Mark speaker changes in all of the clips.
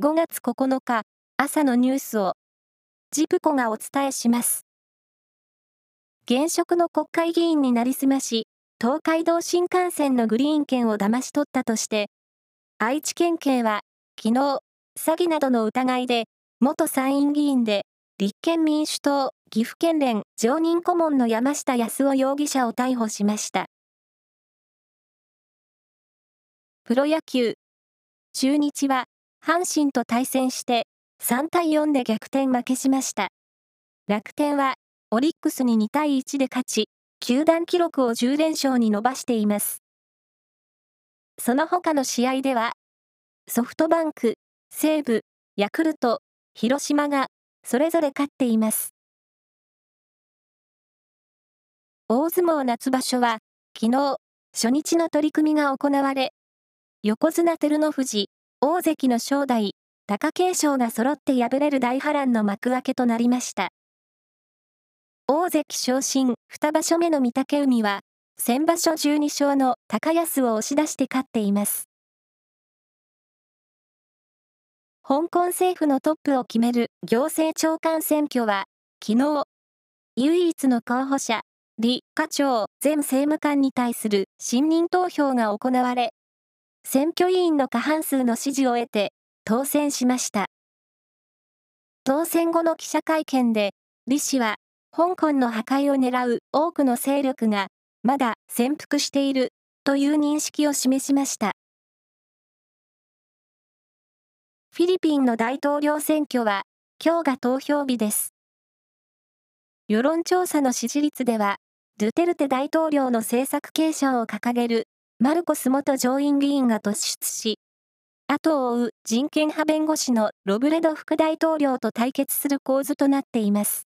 Speaker 1: 5月9日朝のニュースをジプコがお伝えします。現職の国会議員になりすまし、東海道新幹線のグリーン券を騙し取ったとして、愛知県警は昨日、詐欺などの疑いで、元参院議員で立憲民主党岐阜県連常任顧問の山下康夫容疑者を逮捕しました。プロ野球、中日は阪神と対戦して3対4で逆転負けしました。楽天はオリックスに2対1で勝ち、球団記録を10連勝に伸ばしています。その他の試合では、ソフトバンク、西武、ヤクルト、広島がそれぞれ勝っています。大相撲夏場所は、昨日、初日の取り組みが行われ、横綱照ノ富士、大関の正代、貴景勝が揃って敗れる大波乱の幕開けとなりました。大関昇進2場所目の御嶽海は、先場所12勝の高安を押し出して勝っています。香港政府のトップを決める行政長官選挙は、昨日、唯一の候補者、李課長前政務官に対する信任投票が行われ、選挙委員の過半数の支持を得て当選しました。当選後の記者会見で、李氏は、香港の破壊を狙う多くの勢力が、まだ潜伏している、という認識を示しました。フィリピンの大統領選挙は、今日が投票日です。世論調査の支持率では、ドゥテルテ大統領の政策継承を掲げるマルコス元上院議員が突出し、後を追う人権派弁護士のロブレド副大統領と対決する構図となっています。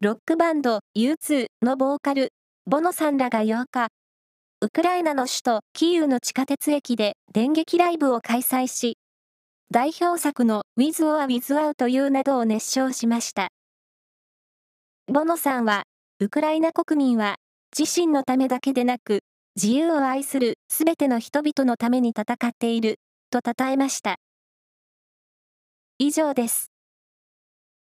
Speaker 1: ロックバンド U2 のボーカル、ボノさんらが8日、ウクライナの首都キーウの地下鉄駅で電撃ライブを開催し、代表作の With or Without というなどを熱唱しました。ボノさんは、ウクライナ国民は自身のためだけでなく、自由を愛するすべての人々のために戦っている、と称えました。以上です。